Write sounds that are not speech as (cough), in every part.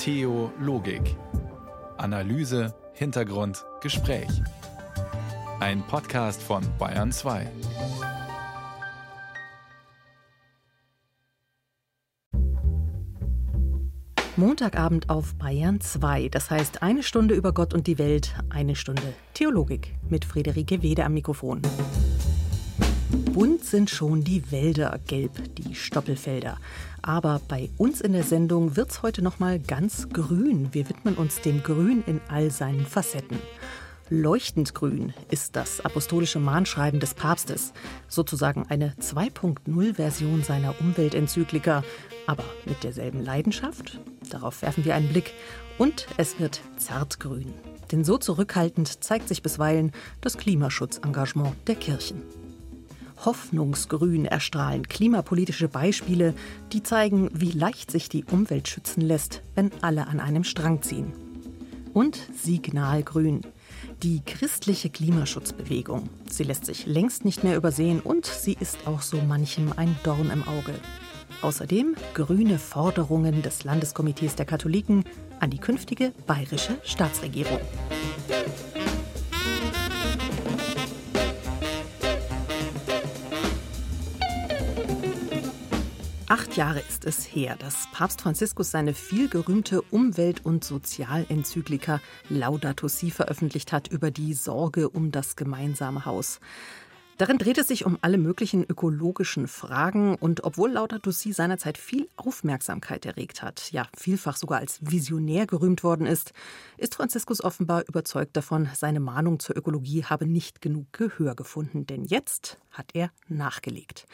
Theologik. Analyse, Hintergrund, Gespräch. Ein Podcast von Bayern 2. Montagabend auf Bayern 2. Das heißt eine Stunde über Gott und die Welt, eine Stunde Theologik mit Friederike Wede am Mikrofon. Bunt sind schon die Wälder, gelb die Stoppelfelder. Aber bei uns in der Sendung wird's heute noch mal ganz grün. Wir widmen uns dem Grün in all seinen Facetten. Leuchtend grün ist das apostolische Mahnschreiben des Papstes, sozusagen eine 2.0-Version seiner Umweltenzyklika, aber mit derselben Leidenschaft. Darauf werfen wir einen Blick. Und es wird zartgrün. Denn so zurückhaltend zeigt sich bisweilen das Klimaschutzengagement der Kirchen. Hoffnungsgrün erstrahlen klimapolitische Beispiele, die zeigen, wie leicht sich die Umwelt schützen lässt, wenn alle an einem Strang ziehen. Und Signalgrün. Die christliche Klimaschutzbewegung. Sie lässt sich längst nicht mehr übersehen und sie ist auch so manchem ein Dorn im Auge. Außerdem grüne Forderungen des Landeskomitees der Katholiken an die künftige bayerische Staatsregierung. Acht Jahre ist es her, dass Papst Franziskus seine vielgerühmte Umwelt- und Sozialenzyklika Laudato Si veröffentlicht hat über die Sorge um das gemeinsame Haus. Darin dreht es sich um alle möglichen ökologischen Fragen und obwohl Laudato Si seinerzeit viel Aufmerksamkeit erregt hat, ja vielfach sogar als visionär gerühmt worden ist, ist Franziskus offenbar überzeugt davon, seine Mahnung zur Ökologie habe nicht genug Gehör gefunden, denn jetzt hat er nachgelegt.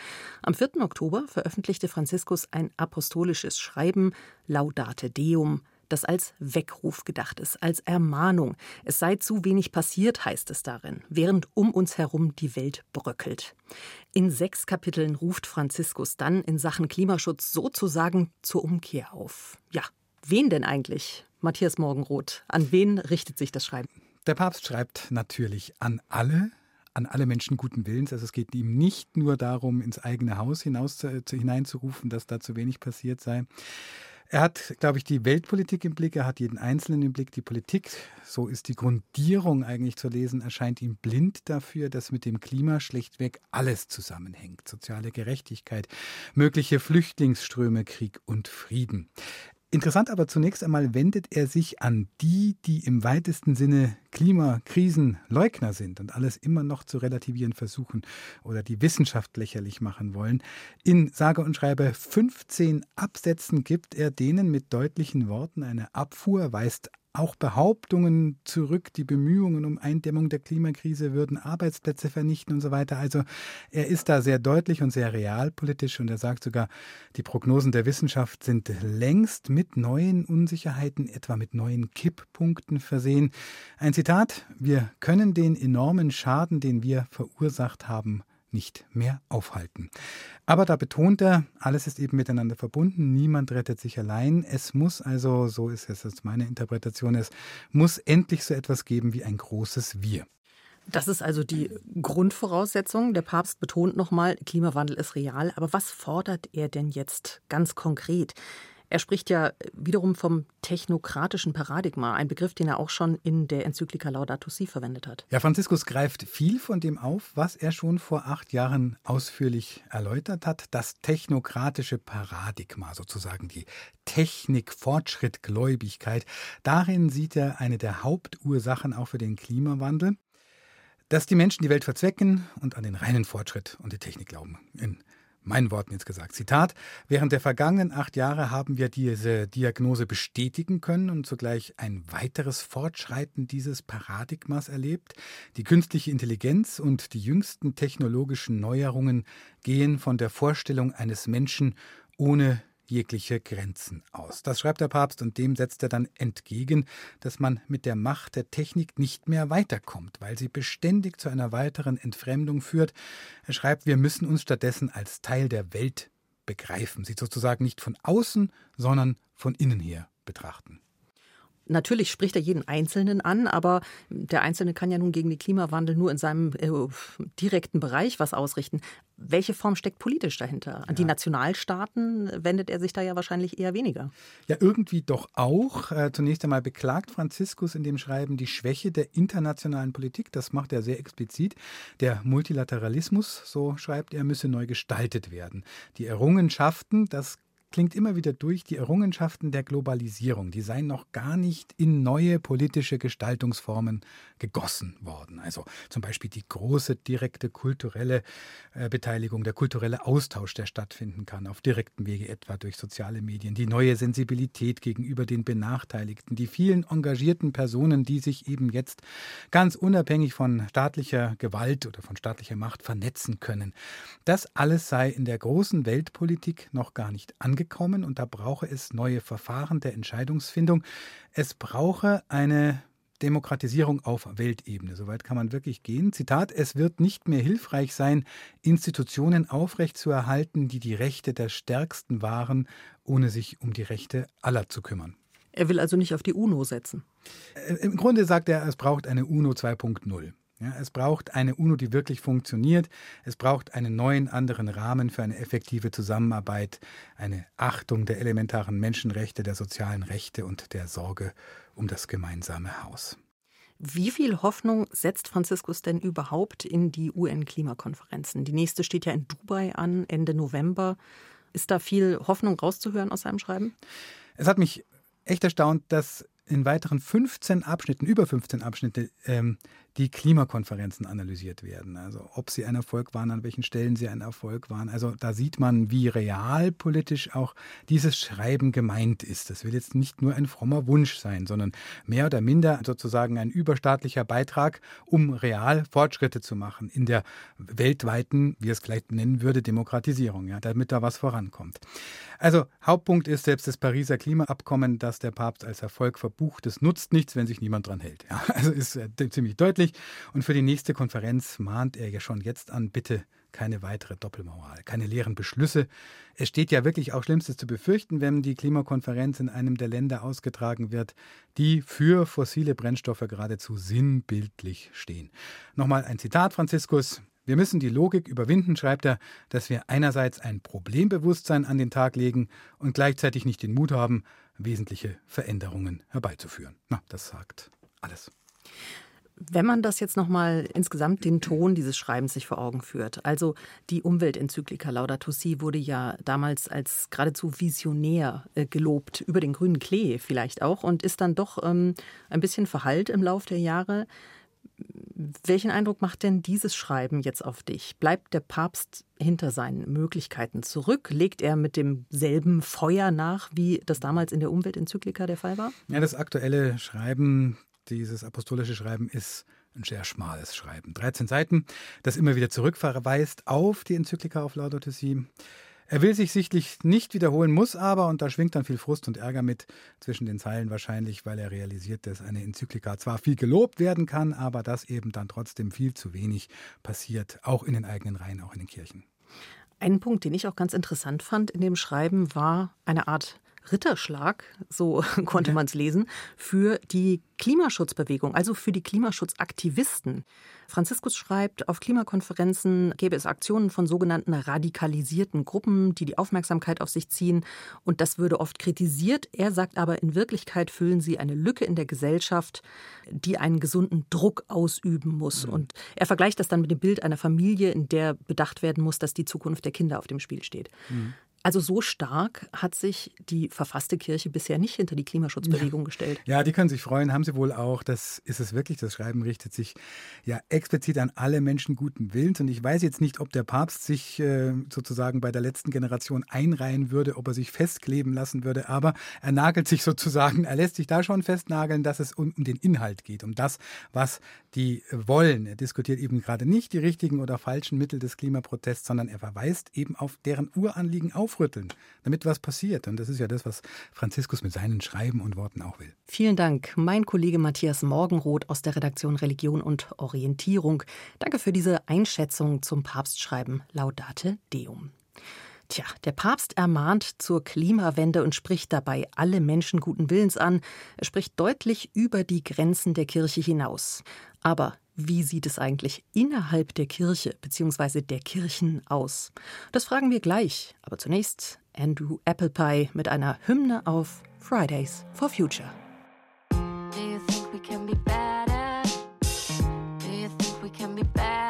Am 4. Oktober veröffentlichte Franziskus ein apostolisches Schreiben Laudate Deum, das als Weckruf gedacht ist, als Ermahnung. Es sei zu wenig passiert, heißt es darin, während um uns herum die Welt bröckelt. In sechs Kapiteln ruft Franziskus dann in Sachen Klimaschutz sozusagen zur Umkehr auf. Ja, wen denn eigentlich? Matthias Morgenroth, an wen richtet sich das Schreiben? Der Papst schreibt natürlich an alle, an alle Menschen guten Willens. Also es geht ihm nicht nur darum, ins eigene Haus hinaus zu, hineinzurufen, dass da zu wenig passiert sei. Er hat, glaube ich, die Weltpolitik im Blick, er hat jeden Einzelnen im Blick, die Politik, so ist die Grundierung eigentlich zu lesen, erscheint ihm blind dafür, dass mit dem Klima schlechtweg alles zusammenhängt. Soziale Gerechtigkeit, mögliche Flüchtlingsströme, Krieg und Frieden. Interessant aber zunächst einmal wendet er sich an die, die im weitesten Sinne Klimakrisenleugner sind und alles immer noch zu relativieren versuchen oder die Wissenschaft lächerlich machen wollen. In sage und schreibe 15 Absätzen gibt er denen mit deutlichen Worten eine Abfuhr, weist auch Behauptungen zurück, die Bemühungen um Eindämmung der Klimakrise würden Arbeitsplätze vernichten und so weiter. Also er ist da sehr deutlich und sehr realpolitisch und er sagt sogar, die Prognosen der Wissenschaft sind längst mit neuen Unsicherheiten, etwa mit neuen Kipppunkten versehen. Ein Zitat, wir können den enormen Schaden, den wir verursacht haben, nicht mehr aufhalten. Aber da betont er, alles ist eben miteinander verbunden, niemand rettet sich allein. Es muss also, so ist es jetzt meine Interpretation, es muss endlich so etwas geben wie ein großes Wir. Das ist also die Grundvoraussetzung. Der Papst betont nochmal, Klimawandel ist real. Aber was fordert er denn jetzt ganz konkret? Er spricht ja wiederum vom technokratischen Paradigma, ein Begriff, den er auch schon in der Enzyklika Laudato Si verwendet hat. Ja, Franziskus greift viel von dem auf, was er schon vor acht Jahren ausführlich erläutert hat. Das technokratische Paradigma, sozusagen die Technik-Fortschritt-Gläubigkeit. Darin sieht er eine der Hauptursachen auch für den Klimawandel dass die Menschen die Welt verzwecken und an den reinen Fortschritt und die Technik glauben. In meinen Worten jetzt gesagt. Zitat, während der vergangenen acht Jahre haben wir diese Diagnose bestätigen können und zugleich ein weiteres Fortschreiten dieses Paradigmas erlebt. Die künstliche Intelligenz und die jüngsten technologischen Neuerungen gehen von der Vorstellung eines Menschen ohne jegliche Grenzen aus. Das schreibt der Papst und dem setzt er dann entgegen, dass man mit der Macht der Technik nicht mehr weiterkommt, weil sie beständig zu einer weiteren Entfremdung führt. Er schreibt, wir müssen uns stattdessen als Teil der Welt begreifen, sie sozusagen nicht von außen, sondern von innen her betrachten. Natürlich spricht er jeden Einzelnen an, aber der Einzelne kann ja nun gegen den Klimawandel nur in seinem äh, direkten Bereich was ausrichten. Welche Form steckt politisch dahinter? An ja. die Nationalstaaten wendet er sich da ja wahrscheinlich eher weniger. Ja, irgendwie doch auch. Äh, zunächst einmal beklagt Franziskus in dem Schreiben die Schwäche der internationalen Politik. Das macht er sehr explizit. Der Multilateralismus, so schreibt er, müsse neu gestaltet werden. Die Errungenschaften, das klingt immer wieder durch, die Errungenschaften der Globalisierung, die seien noch gar nicht in neue politische Gestaltungsformen gegossen worden. Also zum Beispiel die große direkte kulturelle äh, Beteiligung, der kulturelle Austausch, der stattfinden kann, auf direktem Wege etwa durch soziale Medien, die neue Sensibilität gegenüber den Benachteiligten, die vielen engagierten Personen, die sich eben jetzt ganz unabhängig von staatlicher Gewalt oder von staatlicher Macht vernetzen können. Das alles sei in der großen Weltpolitik noch gar nicht angekommen angekommen und da brauche es neue Verfahren der Entscheidungsfindung. Es brauche eine Demokratisierung auf Weltebene. Soweit kann man wirklich gehen. Zitat, es wird nicht mehr hilfreich sein, Institutionen aufrechtzuerhalten, die die Rechte der Stärksten wahren, ohne sich um die Rechte aller zu kümmern. Er will also nicht auf die UNO setzen. Äh, Im Grunde sagt er, es braucht eine UNO 2.0. Ja, es braucht eine UNO, die wirklich funktioniert. Es braucht einen neuen, anderen Rahmen für eine effektive Zusammenarbeit, eine Achtung der elementaren Menschenrechte, der sozialen Rechte und der Sorge um das gemeinsame Haus. Wie viel Hoffnung setzt Franziskus denn überhaupt in die UN-Klimakonferenzen? Die nächste steht ja in Dubai an, Ende November. Ist da viel Hoffnung rauszuhören aus seinem Schreiben? Es hat mich echt erstaunt, dass in weiteren 15 Abschnitten, über 15 Abschnitte, ähm, die Klimakonferenzen analysiert werden. Also ob sie ein Erfolg waren, an welchen Stellen sie ein Erfolg waren. Also da sieht man, wie realpolitisch auch dieses Schreiben gemeint ist. Das will jetzt nicht nur ein frommer Wunsch sein, sondern mehr oder minder sozusagen ein überstaatlicher Beitrag, um real Fortschritte zu machen in der weltweiten, wie es vielleicht nennen würde, Demokratisierung, ja, damit da was vorankommt. Also Hauptpunkt ist selbst das Pariser Klimaabkommen, das der Papst als Erfolg verbucht. Es nutzt nichts, wenn sich niemand dran hält. Ja, also ist äh, ziemlich deutlich deutlich. Und für die nächste Konferenz mahnt er ja schon jetzt an, bitte keine weitere Doppelmoral, keine leeren Beschlüsse. Es steht ja wirklich auch Schlimmstes zu befürchten, wenn die Klimakonferenz in einem der Länder ausgetragen wird, die für fossile Brennstoffe geradezu sinnbildlich stehen. Nochmal ein Zitat Franziskus. Wir müssen die Logik überwinden, schreibt er, dass wir einerseits ein Problembewusstsein an den Tag legen und gleichzeitig nicht den Mut haben, wesentliche Veränderungen herbeizuführen. Na, das sagt alles. Wenn man das jetzt nochmal insgesamt den Ton dieses Schreibens sich vor Augen führt, also die Umweltenzyklika Laudato Si wurde ja damals als geradezu visionär äh, gelobt, über den grünen Klee vielleicht auch, und ist dann doch ähm, ein bisschen verhallt im Lauf der Jahre. Welchen Eindruck macht denn dieses Schreiben jetzt auf dich? Bleibt der Papst hinter seinen Möglichkeiten zurück? Legt er mit demselben Feuer nach, wie das damals in der Umweltenzyklika der Fall war? Ja, das aktuelle Schreiben dieses apostolische Schreiben ist ein sehr schmales Schreiben. 13 Seiten, das immer wieder zurückverweist auf die Enzyklika auf Laudato Si. Er will sich sichtlich nicht wiederholen, muss aber, und da schwingt dann viel Frust und Ärger mit, zwischen den Zeilen wahrscheinlich, weil er realisiert, dass eine Enzyklika zwar viel gelobt werden kann, aber dass eben dann trotzdem viel zu wenig passiert, auch in den eigenen Reihen, auch in den Kirchen. Ein Punkt, den ich auch ganz interessant fand in dem Schreiben, war eine Art Ritterschlag, so (laughs) konnte man es lesen, für die Klimaschutzbewegung, also für die Klimaschutzaktivisten. Franziskus schreibt, auf Klimakonferenzen gäbe es Aktionen von sogenannten radikalisierten Gruppen, die die Aufmerksamkeit auf sich ziehen. Und das würde oft kritisiert. Er sagt aber, in Wirklichkeit füllen sie eine Lücke in der Gesellschaft, die einen gesunden Druck ausüben muss. Mhm. Und er vergleicht das dann mit dem Bild einer Familie, in der bedacht werden muss, dass die Zukunft der Kinder auf dem Spiel steht. Mhm. Also so stark hat sich die verfasste Kirche bisher nicht hinter die Klimaschutzbewegung ja. gestellt. Ja, die können sich freuen, haben sie wohl auch. Das ist es wirklich. Das Schreiben richtet sich ja explizit an alle Menschen guten Willens. Und ich weiß jetzt nicht, ob der Papst sich äh, sozusagen bei der letzten Generation einreihen würde, ob er sich festkleben lassen würde. Aber er nagelt sich sozusagen, er lässt sich da schon festnageln, dass es um, um den Inhalt geht, um das, was die wollen. Er diskutiert eben gerade nicht die richtigen oder falschen Mittel des Klimaprotests, sondern er verweist eben auf deren Uranliegen auf aufrütteln, damit was passiert. Und das ist ja das, was Franziskus mit seinen Schreiben und Worten auch will. Vielen Dank, mein Kollege Matthias Morgenroth aus der Redaktion Religion und Orientierung. Danke für diese Einschätzung zum Papstschreiben Laudate Deum. Tja, der Papst ermahnt zur Klimawende und spricht dabei alle Menschen guten Willens an. Er spricht deutlich über die Grenzen der Kirche hinaus. Aber wie sieht es eigentlich innerhalb der Kirche bzw. der Kirchen aus? Das fragen wir gleich. Aber zunächst Andrew Applepie mit einer Hymne auf Fridays for Future. Bayern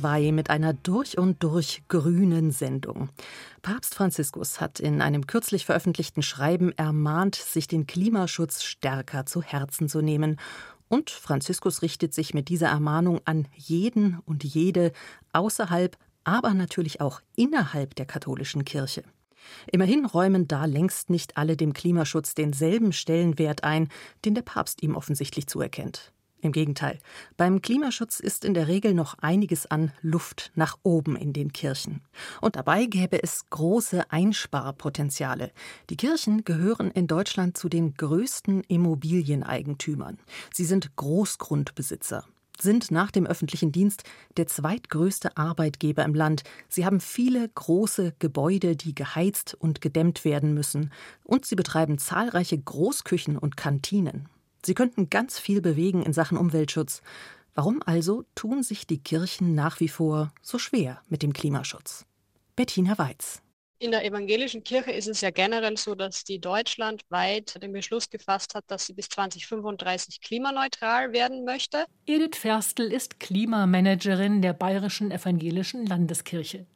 2 mit einer durch und durch grünen Sendung. Papst Franziskus hat in einem kürzlich veröffentlichten Schreiben ermahnt, sich den Klimaschutz stärker zu Herzen zu nehmen. Und Franziskus richtet sich mit dieser Ermahnung an jeden und jede außerhalb, aber natürlich auch innerhalb der katholischen Kirche. Immerhin räumen da längst nicht alle dem Klimaschutz denselben Stellenwert ein, den der Papst ihm offensichtlich zuerkennt. Im Gegenteil, beim Klimaschutz ist in der Regel noch einiges an Luft nach oben in den Kirchen. Und dabei gäbe es große Einsparpotenziale. Die Kirchen gehören in Deutschland zu den größten Immobilieneigentümern. Sie sind Großgrundbesitzer sind nach dem öffentlichen Dienst der zweitgrößte Arbeitgeber im Land. Sie haben viele große Gebäude, die geheizt und gedämmt werden müssen. Und sie betreiben zahlreiche Großküchen und Kantinen. Sie könnten ganz viel bewegen in Sachen Umweltschutz. Warum also tun sich die Kirchen nach wie vor so schwer mit dem Klimaschutz? Bettina Weiz. In der evangelischen Kirche ist es ja generell so, dass die deutschlandweit den Beschluss gefasst hat, dass sie bis 2035 klimaneutral werden möchte. Edith Ferstel ist Klimamanagerin der Bayerischen Evangelischen Landeskirche.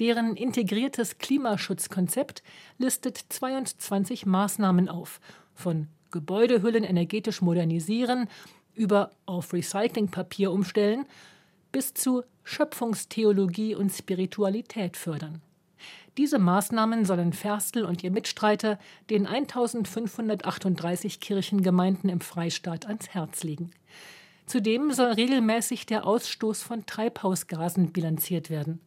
Deren integriertes Klimaschutzkonzept listet 22 Maßnahmen auf, von Gebäudehüllen energetisch modernisieren, über auf Recyclingpapier umstellen, bis zu Schöpfungstheologie und Spiritualität fördern. Diese Maßnahmen sollen Ferstel und ihr Mitstreiter den 1538 Kirchengemeinden im Freistaat ans Herz legen. Zudem soll regelmäßig der Ausstoß von Treibhausgasen bilanziert werden.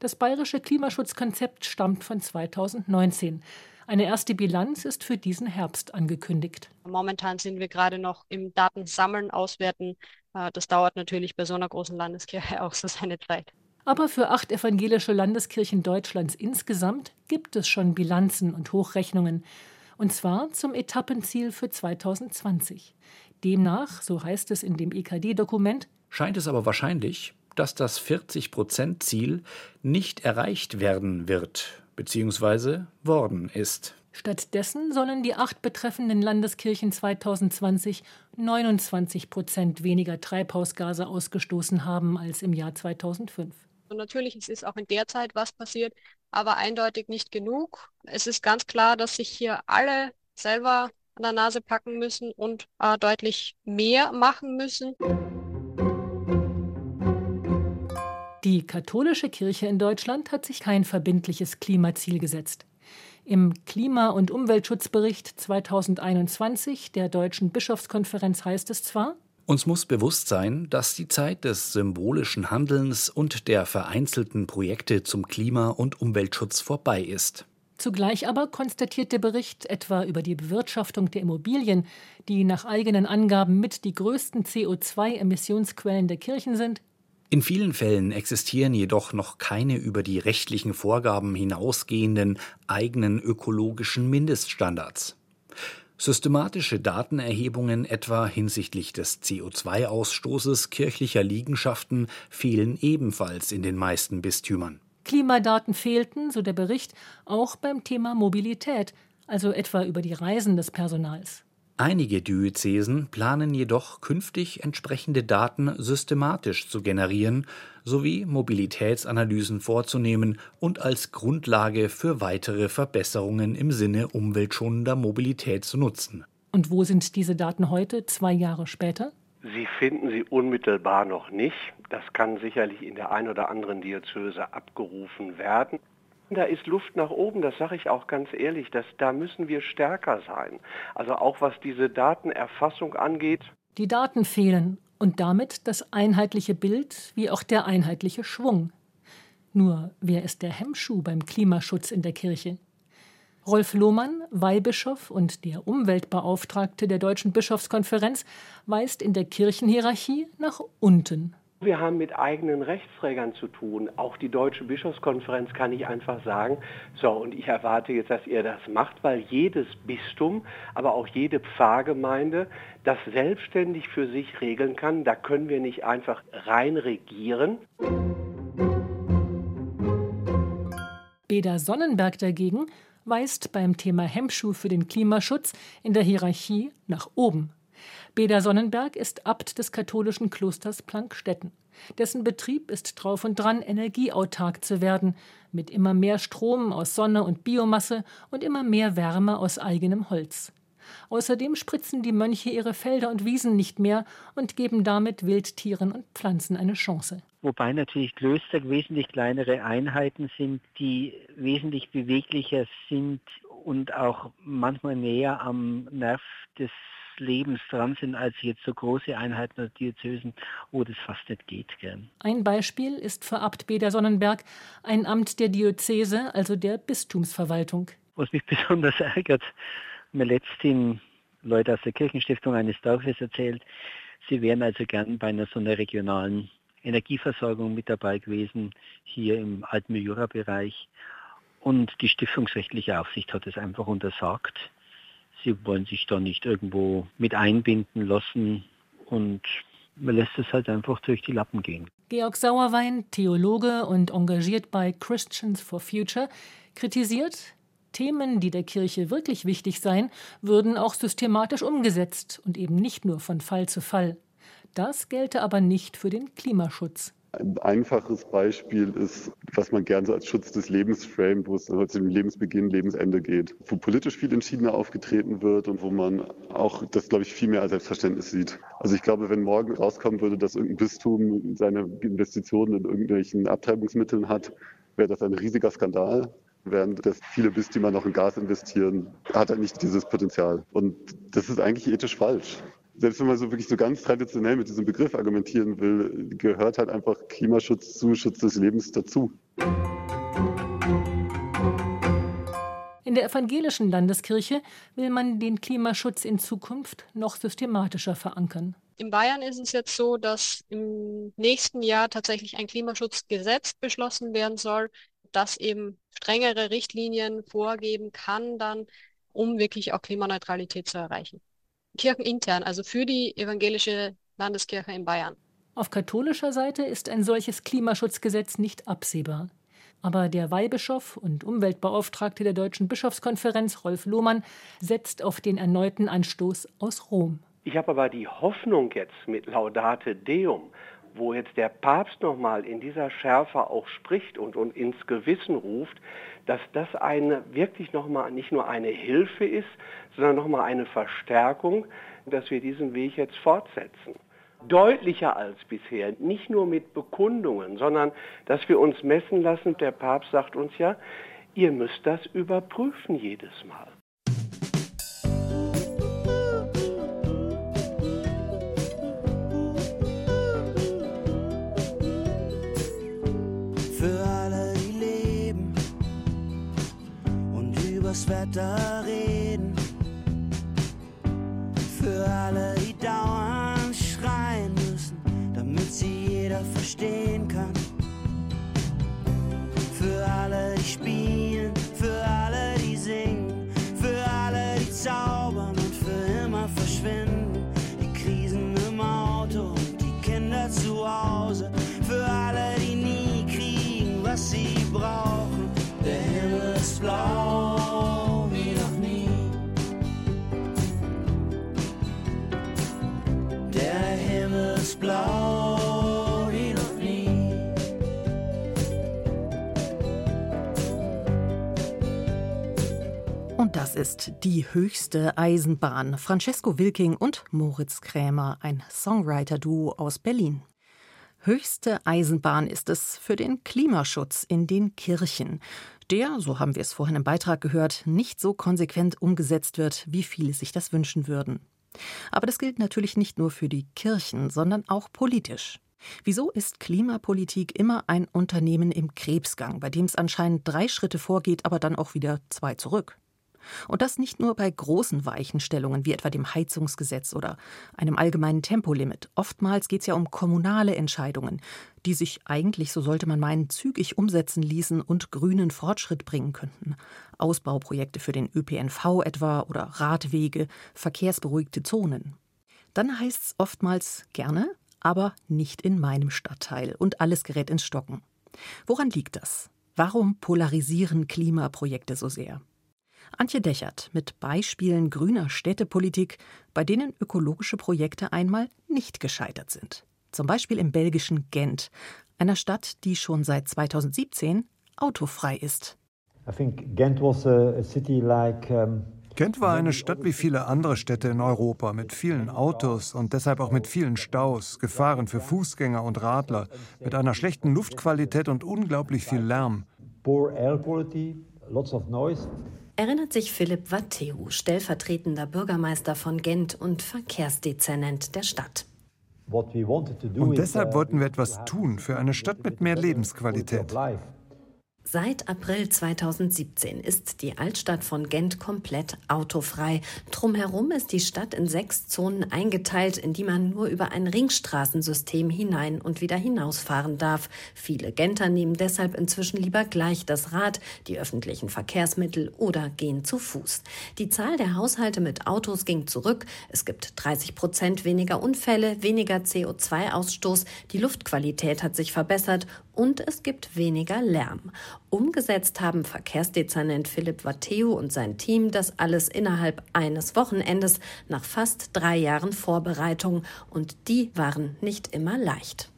Das bayerische Klimaschutzkonzept stammt von 2019. Eine erste Bilanz ist für diesen Herbst angekündigt. Momentan sind wir gerade noch im Datensammeln, Auswerten. Äh, das dauert natürlich bei so einer großen Landeskirche (laughs) auch so seine Zeit. Aber für acht evangelische Landeskirchen Deutschlands insgesamt gibt es schon Bilanzen und Hochrechnungen. Und zwar zum Etappenziel für 2020. Demnach, so heißt es in dem EKD-Dokument, scheint es aber wahrscheinlich, dass das 40-Prozent-Ziel nicht erreicht werden wird bzw. worden ist. Stattdessen sollen die acht betreffenden Landeskirchen 2020 29 Prozent weniger Treibhausgase ausgestoßen haben als im Jahr 2005. Und natürlich es ist auch in der Zeit was passiert, aber eindeutig nicht genug. Es ist ganz klar, dass sich hier alle selber an der Nase packen müssen und äh, deutlich mehr machen müssen. Die katholische Kirche in Deutschland hat sich kein verbindliches Klimaziel gesetzt. Im Klima- und Umweltschutzbericht 2021 der Deutschen Bischofskonferenz heißt es zwar, uns muss bewusst sein, dass die Zeit des symbolischen Handelns und der vereinzelten Projekte zum Klima- und Umweltschutz vorbei ist. Zugleich aber konstatiert der Bericht etwa über die Bewirtschaftung der Immobilien, die nach eigenen Angaben mit die größten CO2-Emissionsquellen der Kirchen sind, in vielen Fällen existieren jedoch noch keine über die rechtlichen Vorgaben hinausgehenden eigenen ökologischen Mindeststandards. Systematische Datenerhebungen etwa hinsichtlich des CO2-Ausstoßes kirchlicher Liegenschaften fehlen ebenfalls in den meisten Bistümern. Klimadaten fehlten, so der Bericht, auch beim Thema Mobilität, also etwa über die Reisen des Personals. Einige Diözesen planen jedoch künftig entsprechende Daten systematisch zu generieren sowie Mobilitätsanalysen vorzunehmen und als Grundlage für weitere Verbesserungen im Sinne umweltschonender Mobilität zu nutzen. Und wo sind diese Daten heute, zwei Jahre später? Sie finden sie unmittelbar noch nicht. Das kann sicherlich in der einen oder anderen Diözese abgerufen werden. Da ist Luft nach oben, das sage ich auch ganz ehrlich, dass, da müssen wir stärker sein. Also auch was diese Datenerfassung angeht. Die Daten fehlen und damit das einheitliche Bild wie auch der einheitliche Schwung. Nur wer ist der Hemmschuh beim Klimaschutz in der Kirche? Rolf Lohmann, Weihbischof und der Umweltbeauftragte der Deutschen Bischofskonferenz, weist in der Kirchenhierarchie nach unten. Wir haben mit eigenen Rechtsträgern zu tun. Auch die Deutsche Bischofskonferenz kann ich einfach sagen, so, und ich erwarte jetzt, dass ihr das macht, weil jedes Bistum, aber auch jede Pfarrgemeinde das selbstständig für sich regeln kann. Da können wir nicht einfach rein regieren. Beda Sonnenberg dagegen weist beim Thema Hemmschuh für den Klimaschutz in der Hierarchie nach oben. Beda Sonnenberg ist Abt des katholischen Klosters Plankstetten. Dessen Betrieb ist drauf und dran, energieautark zu werden, mit immer mehr Strom aus Sonne und Biomasse und immer mehr Wärme aus eigenem Holz. Außerdem spritzen die Mönche ihre Felder und Wiesen nicht mehr und geben damit Wildtieren und Pflanzen eine Chance. Wobei natürlich Klöster wesentlich kleinere Einheiten sind, die wesentlich beweglicher sind und auch manchmal näher am Nerv des Lebens dran sind als jetzt so große Einheiten der Diözesen, wo das fast nicht geht. Gell. Ein Beispiel ist für Abt Beder Sonnenberg ein Amt der Diözese, also der Bistumsverwaltung. Was mich (laughs) besonders ärgert, mir letzthin Leute aus der Kirchenstiftung eines Dorfes erzählt, sie wären also gern bei einer so einer regionalen Energieversorgung mit dabei gewesen, hier im alten Jura-Bereich. Und die stiftungsrechtliche Aufsicht hat es einfach untersagt. Sie wollen sich da nicht irgendwo mit einbinden lassen und man lässt es halt einfach durch die Lappen gehen. Georg Sauerwein, Theologe und engagiert bei Christians for Future, kritisiert, Themen, die der Kirche wirklich wichtig seien, würden auch systematisch umgesetzt und eben nicht nur von Fall zu Fall. Das gelte aber nicht für den Klimaschutz. Ein einfaches Beispiel ist, was man gerne so als Schutz des Lebens framet, wo es heute um Lebensbeginn, Lebensende geht, wo politisch viel entschiedener aufgetreten wird und wo man auch das, glaube ich, viel mehr als Selbstverständnis sieht. Also ich glaube, wenn morgen rauskommen würde, dass irgendein Bistum seine Investitionen in irgendwelchen Abtreibungsmitteln hat, wäre das ein riesiger Skandal während dass viele Bistümer noch in Gas investieren, hat er nicht dieses Potenzial. Und das ist eigentlich ethisch falsch selbst wenn man so wirklich so ganz traditionell mit diesem Begriff argumentieren will, gehört halt einfach Klimaschutz zu Schutz des Lebens dazu. In der evangelischen Landeskirche will man den Klimaschutz in Zukunft noch systematischer verankern. In Bayern ist es jetzt so, dass im nächsten Jahr tatsächlich ein Klimaschutzgesetz beschlossen werden soll, das eben strengere Richtlinien vorgeben kann, dann, um wirklich auch Klimaneutralität zu erreichen kirchenintern, also für die evangelische Landeskirche in Bayern. Auf katholischer Seite ist ein solches Klimaschutzgesetz nicht absehbar. Aber der Weihbischof und Umweltbeauftragte der Deutschen Bischofskonferenz, Rolf Lohmann, setzt auf den erneuten Anstoß aus Rom. Ich habe aber die Hoffnung jetzt mit Laudate Deum, wo jetzt der Papst nochmal in dieser Schärfe auch spricht und, und ins Gewissen ruft, dass das eine, wirklich nochmal nicht nur eine Hilfe ist, sondern nochmal eine Verstärkung, dass wir diesen Weg jetzt fortsetzen. Deutlicher als bisher, nicht nur mit Bekundungen, sondern dass wir uns messen lassen. Der Papst sagt uns ja, ihr müsst das überprüfen jedes Mal. Wetter reden. Für alle, die dauernd ist die höchste Eisenbahn. Francesco Wilking und Moritz Krämer, ein Songwriter-Duo aus Berlin. Höchste Eisenbahn ist es für den Klimaschutz in den Kirchen, der, so haben wir es vorhin im Beitrag gehört, nicht so konsequent umgesetzt wird, wie viele sich das wünschen würden. Aber das gilt natürlich nicht nur für die Kirchen, sondern auch politisch. Wieso ist Klimapolitik immer ein Unternehmen im Krebsgang, bei dem es anscheinend drei Schritte vorgeht, aber dann auch wieder zwei zurück? Und das nicht nur bei großen Weichenstellungen wie etwa dem Heizungsgesetz oder einem allgemeinen Tempolimit. Oftmals geht es ja um kommunale Entscheidungen, die sich eigentlich, so sollte man meinen, zügig umsetzen ließen und grünen Fortschritt bringen könnten. Ausbauprojekte für den ÖPNV etwa oder Radwege, verkehrsberuhigte Zonen. Dann heißt es oftmals gerne, aber nicht in meinem Stadtteil und alles gerät ins Stocken. Woran liegt das? Warum polarisieren Klimaprojekte so sehr? Antje Dechert mit Beispielen grüner Städtepolitik, bei denen ökologische Projekte einmal nicht gescheitert sind. Zum Beispiel im belgischen Gent, einer Stadt, die schon seit 2017 autofrei ist. I think Ghent was a, city like um Gent war eine Stadt wie viele andere Städte in Europa mit vielen Autos und deshalb auch mit vielen Staus, Gefahren für Fußgänger und Radler, mit einer schlechten Luftqualität und unglaublich viel Lärm. Erinnert sich Philipp Watteu, stellvertretender Bürgermeister von Gent und Verkehrsdezernent der Stadt. Und deshalb wollten wir etwas tun für eine Stadt mit mehr Lebensqualität. Seit April 2017 ist die Altstadt von Gent komplett autofrei. Drumherum ist die Stadt in sechs Zonen eingeteilt, in die man nur über ein Ringstraßensystem hinein und wieder hinausfahren darf. Viele Genter nehmen deshalb inzwischen lieber gleich das Rad, die öffentlichen Verkehrsmittel oder gehen zu Fuß. Die Zahl der Haushalte mit Autos ging zurück. Es gibt 30 Prozent weniger Unfälle, weniger CO2-Ausstoß, die Luftqualität hat sich verbessert und es gibt weniger Lärm. Umgesetzt haben Verkehrsdezernent Philipp Watteu und sein Team das alles innerhalb eines Wochenendes nach fast drei Jahren Vorbereitung. Und die waren nicht immer leicht.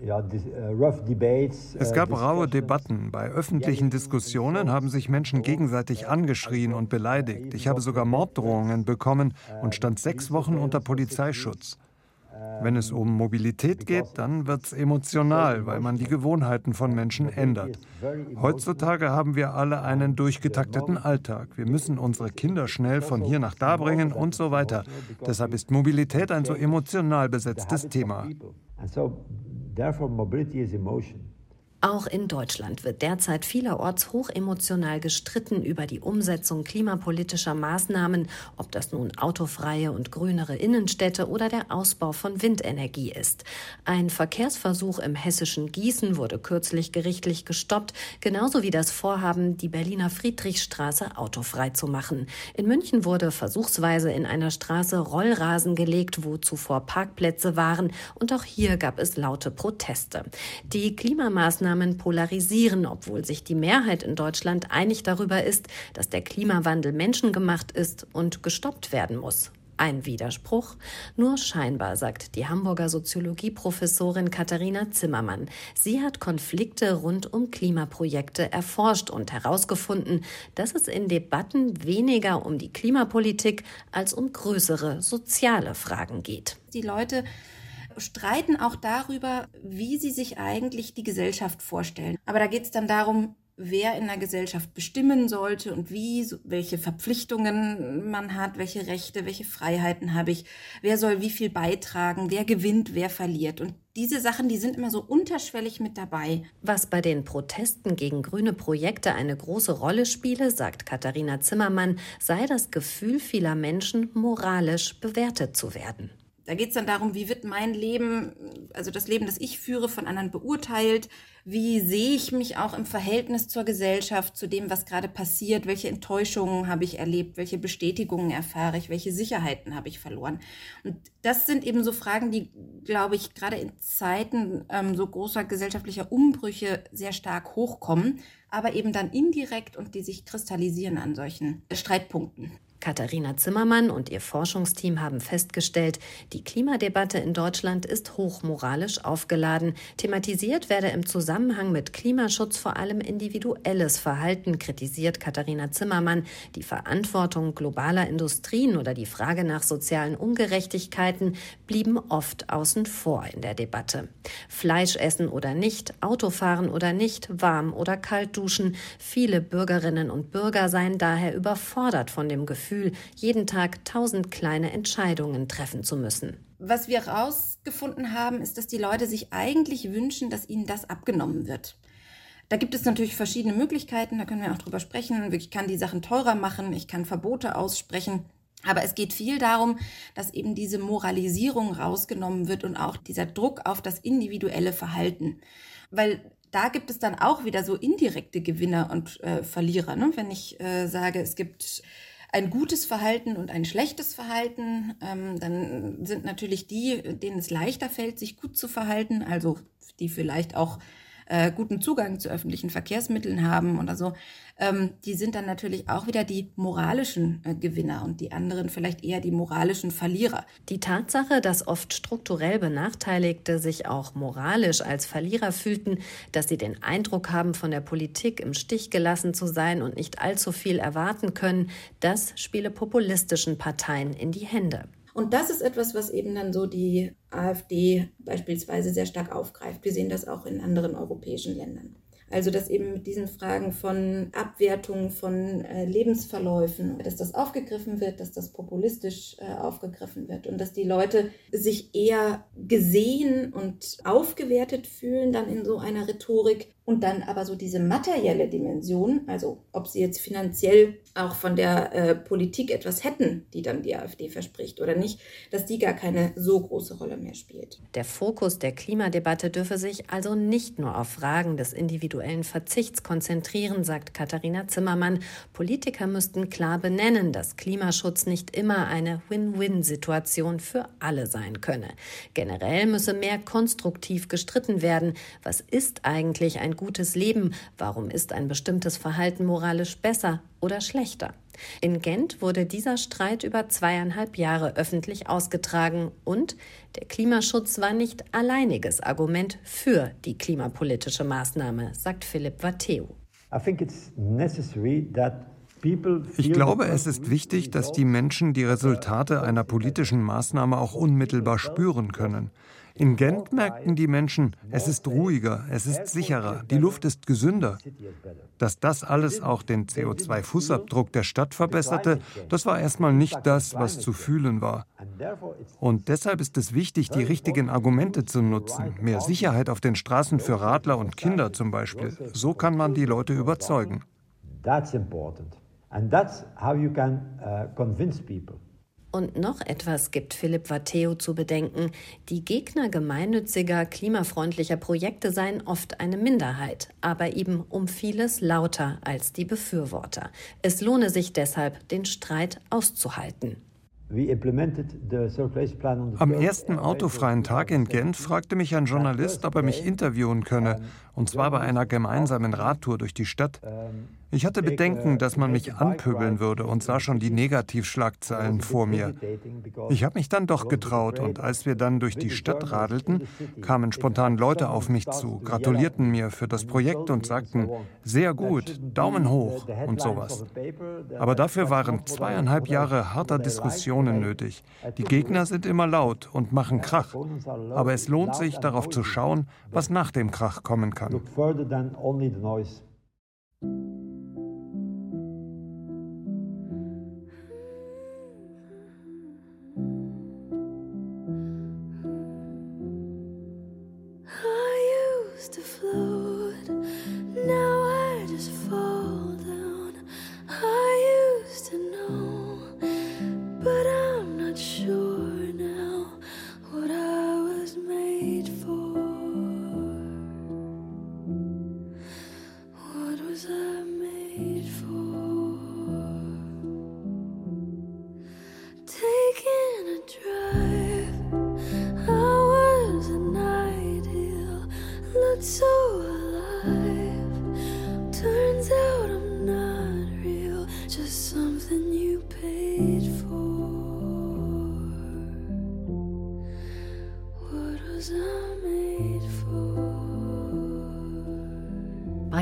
Äh, es gab raue Debatten. Bei öffentlichen Diskussionen haben sich Menschen gegenseitig angeschrien und beleidigt. Ich habe sogar Morddrohungen bekommen und stand sechs Wochen unter Polizeischutz. Wenn es um Mobilität geht, dann wird es emotional, weil man die Gewohnheiten von Menschen ändert. Heutzutage haben wir alle einen durchgetakteten Alltag. Wir müssen unsere Kinder schnell von hier nach da bringen und so weiter. Deshalb ist Mobilität ein so emotional besetztes Thema. Auch in Deutschland wird derzeit vielerorts hochemotional gestritten über die Umsetzung klimapolitischer Maßnahmen, ob das nun autofreie und grünere Innenstädte oder der Ausbau von Windenergie ist. Ein Verkehrsversuch im hessischen Gießen wurde kürzlich gerichtlich gestoppt, genauso wie das Vorhaben, die Berliner Friedrichstraße autofrei zu machen. In München wurde versuchsweise in einer Straße Rollrasen gelegt, wo zuvor Parkplätze waren, und auch hier gab es laute Proteste. Die Klimamaßnahmen Maßnahmen polarisieren, obwohl sich die Mehrheit in Deutschland einig darüber ist, dass der Klimawandel menschengemacht ist und gestoppt werden muss. Ein Widerspruch? Nur scheinbar, sagt die Hamburger Soziologieprofessorin Katharina Zimmermann. Sie hat Konflikte rund um Klimaprojekte erforscht und herausgefunden, dass es in Debatten weniger um die Klimapolitik als um größere soziale Fragen geht. Die Leute streiten auch darüber, wie sie sich eigentlich die Gesellschaft vorstellen. Aber da geht es dann darum, wer in der Gesellschaft bestimmen sollte und wie, welche Verpflichtungen man hat, welche Rechte, welche Freiheiten habe ich, wer soll wie viel beitragen, wer gewinnt, wer verliert. Und diese Sachen, die sind immer so unterschwellig mit dabei. Was bei den Protesten gegen grüne Projekte eine große Rolle spiele, sagt Katharina Zimmermann, sei das Gefühl vieler Menschen, moralisch bewertet zu werden. Da geht es dann darum, wie wird mein Leben, also das Leben, das ich führe, von anderen beurteilt? Wie sehe ich mich auch im Verhältnis zur Gesellschaft, zu dem, was gerade passiert? Welche Enttäuschungen habe ich erlebt? Welche Bestätigungen erfahre ich? Welche Sicherheiten habe ich verloren? Und das sind eben so Fragen, die, glaube ich, gerade in Zeiten ähm, so großer gesellschaftlicher Umbrüche sehr stark hochkommen, aber eben dann indirekt und die sich kristallisieren an solchen Streitpunkten. Katharina Zimmermann und ihr Forschungsteam haben festgestellt, die Klimadebatte in Deutschland ist hochmoralisch aufgeladen. Thematisiert werde im Zusammenhang mit Klimaschutz vor allem individuelles Verhalten, kritisiert Katharina Zimmermann. Die Verantwortung globaler Industrien oder die Frage nach sozialen Ungerechtigkeiten blieben oft außen vor in der Debatte. Fleisch essen oder nicht, Autofahren oder nicht, warm oder kalt duschen. Viele Bürgerinnen und Bürger seien daher überfordert von dem Gefühl, Gefühl, jeden Tag tausend kleine Entscheidungen treffen zu müssen. Was wir herausgefunden haben, ist, dass die Leute sich eigentlich wünschen, dass ihnen das abgenommen wird. Da gibt es natürlich verschiedene Möglichkeiten, da können wir auch drüber sprechen. Ich kann die Sachen teurer machen, ich kann Verbote aussprechen. Aber es geht viel darum, dass eben diese Moralisierung rausgenommen wird und auch dieser Druck auf das individuelle Verhalten. Weil da gibt es dann auch wieder so indirekte Gewinner und äh, Verlierer. Ne? Wenn ich äh, sage, es gibt ein gutes Verhalten und ein schlechtes Verhalten, ähm, dann sind natürlich die, denen es leichter fällt, sich gut zu verhalten, also die vielleicht auch äh, guten Zugang zu öffentlichen Verkehrsmitteln haben oder so, ähm, die sind dann natürlich auch wieder die moralischen äh, Gewinner und die anderen vielleicht eher die moralischen Verlierer. Die Tatsache, dass oft strukturell Benachteiligte sich auch moralisch als Verlierer fühlten, dass sie den Eindruck haben, von der Politik im Stich gelassen zu sein und nicht allzu viel erwarten können, das spiele populistischen Parteien in die Hände. Und das ist etwas, was eben dann so die AfD beispielsweise sehr stark aufgreift. Wir sehen das auch in anderen europäischen Ländern. Also dass eben mit diesen Fragen von Abwertung von äh, Lebensverläufen, dass das aufgegriffen wird, dass das populistisch äh, aufgegriffen wird und dass die Leute sich eher gesehen und aufgewertet fühlen dann in so einer Rhetorik und dann aber so diese materielle Dimension, also ob sie jetzt finanziell auch von der äh, Politik etwas hätten, die dann die AfD verspricht oder nicht, dass die gar keine so große Rolle mehr spielt. Der Fokus der Klimadebatte dürfe sich also nicht nur auf Fragen des individuellen Verzichts konzentrieren, sagt Katharina Zimmermann. Politiker müssten klar benennen, dass Klimaschutz nicht immer eine Win-Win-Situation für alle sein könne. Generell müsse mehr konstruktiv gestritten werden. Was ist eigentlich ein gutes Leben? Warum ist ein bestimmtes Verhalten moralisch besser oder schlechter? In Gent wurde dieser Streit über zweieinhalb Jahre öffentlich ausgetragen und der Klimaschutz war nicht alleiniges Argument für die klimapolitische Maßnahme, sagt Philipp Watteo. Ich glaube, es ist wichtig, dass die Menschen die Resultate einer politischen Maßnahme auch unmittelbar spüren können. In Gent merkten die Menschen, es ist ruhiger, es ist sicherer, die Luft ist gesünder. Dass das alles auch den CO2-Fußabdruck der Stadt verbesserte, das war erstmal nicht das, was zu fühlen war. Und deshalb ist es wichtig, die richtigen Argumente zu nutzen. Mehr Sicherheit auf den Straßen für Radler und Kinder zum Beispiel. So kann man die Leute überzeugen. That's important. And that's how you can uh, convince people. Und noch etwas gibt Philipp Watteo zu bedenken. Die Gegner gemeinnütziger, klimafreundlicher Projekte seien oft eine Minderheit, aber eben um vieles lauter als die Befürworter. Es lohne sich deshalb, den Streit auszuhalten. Am ersten autofreien Tag in Gent fragte mich ein Journalist, ob er mich interviewen könne, und zwar bei einer gemeinsamen Radtour durch die Stadt. Ich hatte Bedenken, dass man mich anpöbeln würde und sah schon die Negativschlagzeilen vor mir. Ich habe mich dann doch getraut und als wir dann durch die Stadt radelten, kamen spontan Leute auf mich zu, gratulierten mir für das Projekt und sagten, sehr gut, Daumen hoch und sowas. Aber dafür waren zweieinhalb Jahre harter Diskussionen nötig. Die Gegner sind immer laut und machen Krach. Aber es lohnt sich, darauf zu schauen, was nach dem Krach kommen kann. to flow.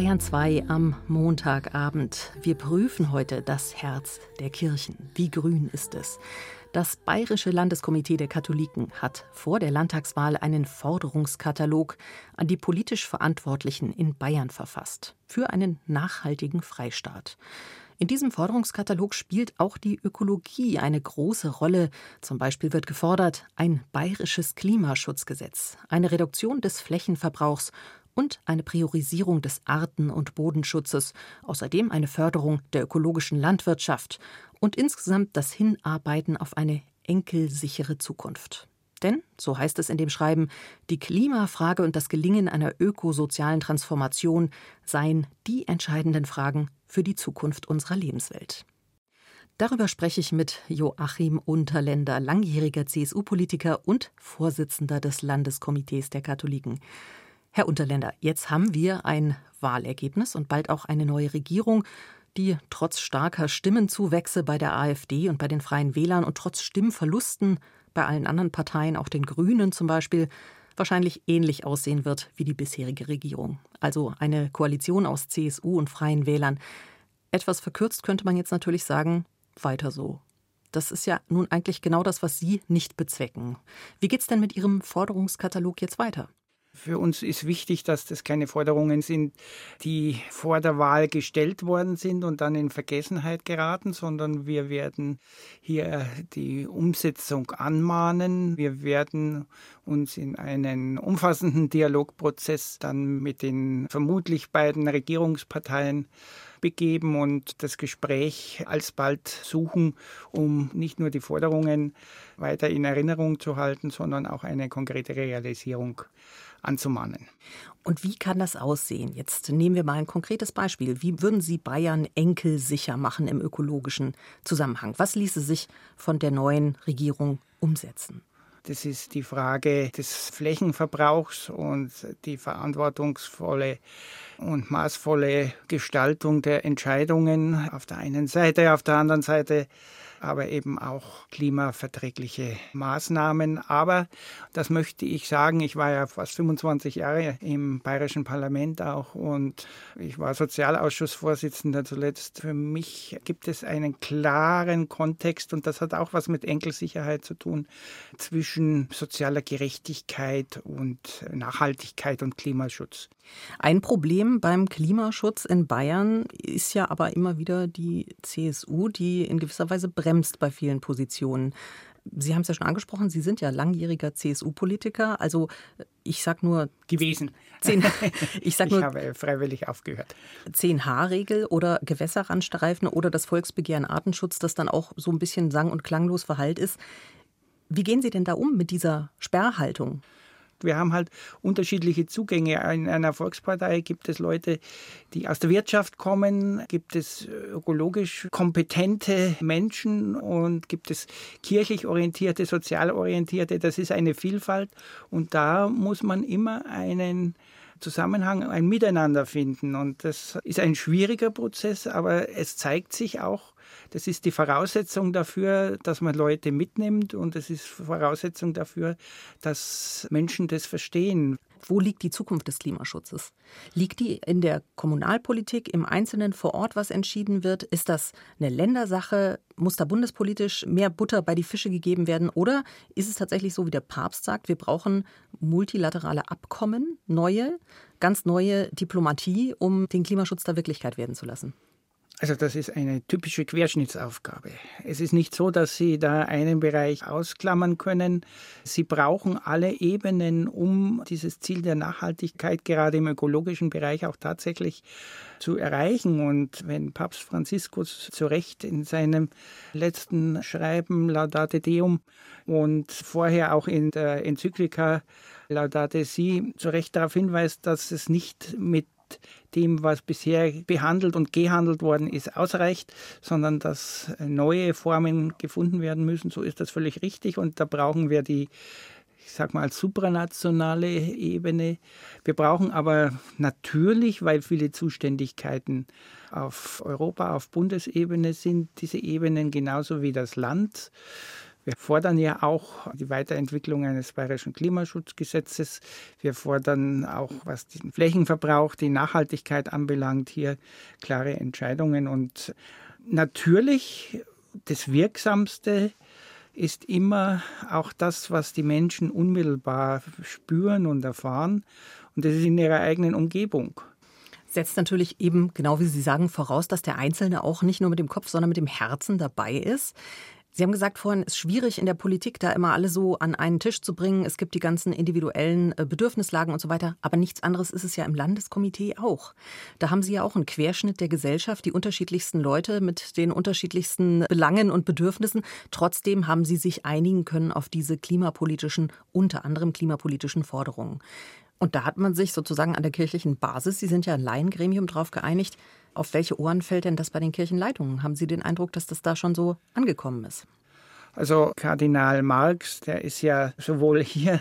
Bayern 2 am Montagabend. Wir prüfen heute das Herz der Kirchen. Wie grün ist es? Das Bayerische Landeskomitee der Katholiken hat vor der Landtagswahl einen Forderungskatalog an die politisch Verantwortlichen in Bayern verfasst. Für einen nachhaltigen Freistaat. In diesem Forderungskatalog spielt auch die Ökologie eine große Rolle. Zum Beispiel wird gefordert ein bayerisches Klimaschutzgesetz, eine Reduktion des Flächenverbrauchs und eine Priorisierung des Arten- und Bodenschutzes, außerdem eine Förderung der ökologischen Landwirtschaft und insgesamt das Hinarbeiten auf eine enkelsichere Zukunft. Denn, so heißt es in dem Schreiben, die Klimafrage und das Gelingen einer ökosozialen Transformation seien die entscheidenden Fragen für die Zukunft unserer Lebenswelt. Darüber spreche ich mit Joachim Unterländer, langjähriger CSU-Politiker und Vorsitzender des Landeskomitees der Katholiken. Herr Unterländer, jetzt haben wir ein Wahlergebnis und bald auch eine neue Regierung, die trotz starker Stimmenzuwächse bei der AfD und bei den Freien Wählern und trotz Stimmverlusten bei allen anderen Parteien, auch den Grünen zum Beispiel, wahrscheinlich ähnlich aussehen wird wie die bisherige Regierung. Also eine Koalition aus CSU und Freien Wählern. Etwas verkürzt könnte man jetzt natürlich sagen, weiter so. Das ist ja nun eigentlich genau das, was Sie nicht bezwecken. Wie geht's denn mit Ihrem Forderungskatalog jetzt weiter? Für uns ist wichtig, dass das keine Forderungen sind, die vor der Wahl gestellt worden sind und dann in Vergessenheit geraten, sondern wir werden hier die Umsetzung anmahnen. Wir werden uns in einen umfassenden Dialogprozess dann mit den vermutlich beiden Regierungsparteien begeben und das Gespräch alsbald suchen, um nicht nur die Forderungen weiter in Erinnerung zu halten, sondern auch eine konkrete Realisierung anzumahnen. Und wie kann das aussehen? Jetzt nehmen wir mal ein konkretes Beispiel. Wie würden Sie Bayern enkelsicher machen im ökologischen Zusammenhang? Was ließe sich von der neuen Regierung umsetzen? Das ist die Frage des Flächenverbrauchs und die verantwortungsvolle und maßvolle Gestaltung der Entscheidungen auf der einen Seite, auf der anderen Seite aber eben auch klimaverträgliche Maßnahmen. Aber das möchte ich sagen, ich war ja fast 25 Jahre im Bayerischen Parlament auch und ich war Sozialausschussvorsitzender zuletzt. Für mich gibt es einen klaren Kontext und das hat auch was mit Enkelsicherheit zu tun zwischen sozialer Gerechtigkeit und Nachhaltigkeit und Klimaschutz. Ein Problem beim Klimaschutz in Bayern ist ja aber immer wieder die CSU, die in gewisser Weise bremst bremst bei vielen Positionen. Sie haben es ja schon angesprochen, Sie sind ja langjähriger CSU-Politiker. Also ich sage nur gewesen. Zehn, (laughs) ich sag nur, ich habe freiwillig aufgehört. 10H-Regel oder Gewässerrandstreifen oder das Volksbegehren Artenschutz, das dann auch so ein bisschen sang- und klanglos verhallt ist. Wie gehen Sie denn da um mit dieser Sperrhaltung? Wir haben halt unterschiedliche Zugänge. In einer Volkspartei gibt es Leute, die aus der Wirtschaft kommen, gibt es ökologisch kompetente Menschen und gibt es kirchlich orientierte, sozial orientierte. Das ist eine Vielfalt und da muss man immer einen Zusammenhang, ein Miteinander finden. Und das ist ein schwieriger Prozess, aber es zeigt sich auch, das ist die Voraussetzung dafür, dass man Leute mitnimmt und es ist Voraussetzung dafür, dass Menschen das verstehen. Wo liegt die Zukunft des Klimaschutzes? Liegt die in der Kommunalpolitik im Einzelnen vor Ort, was entschieden wird? Ist das eine Ländersache? Muss da bundespolitisch mehr Butter bei die Fische gegeben werden? Oder ist es tatsächlich so, wie der Papst sagt, wir brauchen multilaterale Abkommen, neue, ganz neue Diplomatie, um den Klimaschutz da Wirklichkeit werden zu lassen? Also das ist eine typische Querschnittsaufgabe. Es ist nicht so, dass Sie da einen Bereich ausklammern können. Sie brauchen alle Ebenen, um dieses Ziel der Nachhaltigkeit gerade im ökologischen Bereich auch tatsächlich zu erreichen. Und wenn Papst Franziskus zu Recht in seinem letzten Schreiben Laudate Deum und vorher auch in der Enzyklika Laudate Si zu Recht darauf hinweist, dass es nicht mit dem, was bisher behandelt und gehandelt worden ist, ausreicht, sondern dass neue Formen gefunden werden müssen. So ist das völlig richtig und da brauchen wir die ich sag mal, supranationale Ebene. Wir brauchen aber natürlich, weil viele Zuständigkeiten auf Europa, auf Bundesebene sind, diese Ebenen genauso wie das Land. Wir fordern ja auch die Weiterentwicklung eines bayerischen Klimaschutzgesetzes. Wir fordern auch, was den Flächenverbrauch, die Nachhaltigkeit anbelangt, hier klare Entscheidungen. Und natürlich das Wirksamste ist immer auch das, was die Menschen unmittelbar spüren und erfahren. Und das ist in ihrer eigenen Umgebung setzt natürlich eben, genau wie Sie sagen, voraus, dass der Einzelne auch nicht nur mit dem Kopf, sondern mit dem Herzen dabei ist. Sie haben gesagt vorhin, es ist schwierig in der Politik, da immer alle so an einen Tisch zu bringen. Es gibt die ganzen individuellen äh, Bedürfnislagen und so weiter. Aber nichts anderes ist es ja im Landeskomitee auch. Da haben Sie ja auch einen Querschnitt der Gesellschaft, die unterschiedlichsten Leute mit den unterschiedlichsten Belangen und Bedürfnissen. Trotzdem haben Sie sich einigen können auf diese klimapolitischen, unter anderem klimapolitischen Forderungen. Und da hat man sich sozusagen an der kirchlichen Basis, Sie sind ja ein Laiengremium, darauf geeinigt. Auf welche Ohren fällt denn das bei den Kirchenleitungen? Haben Sie den Eindruck, dass das da schon so angekommen ist? Also Kardinal Marx, der ist ja sowohl hier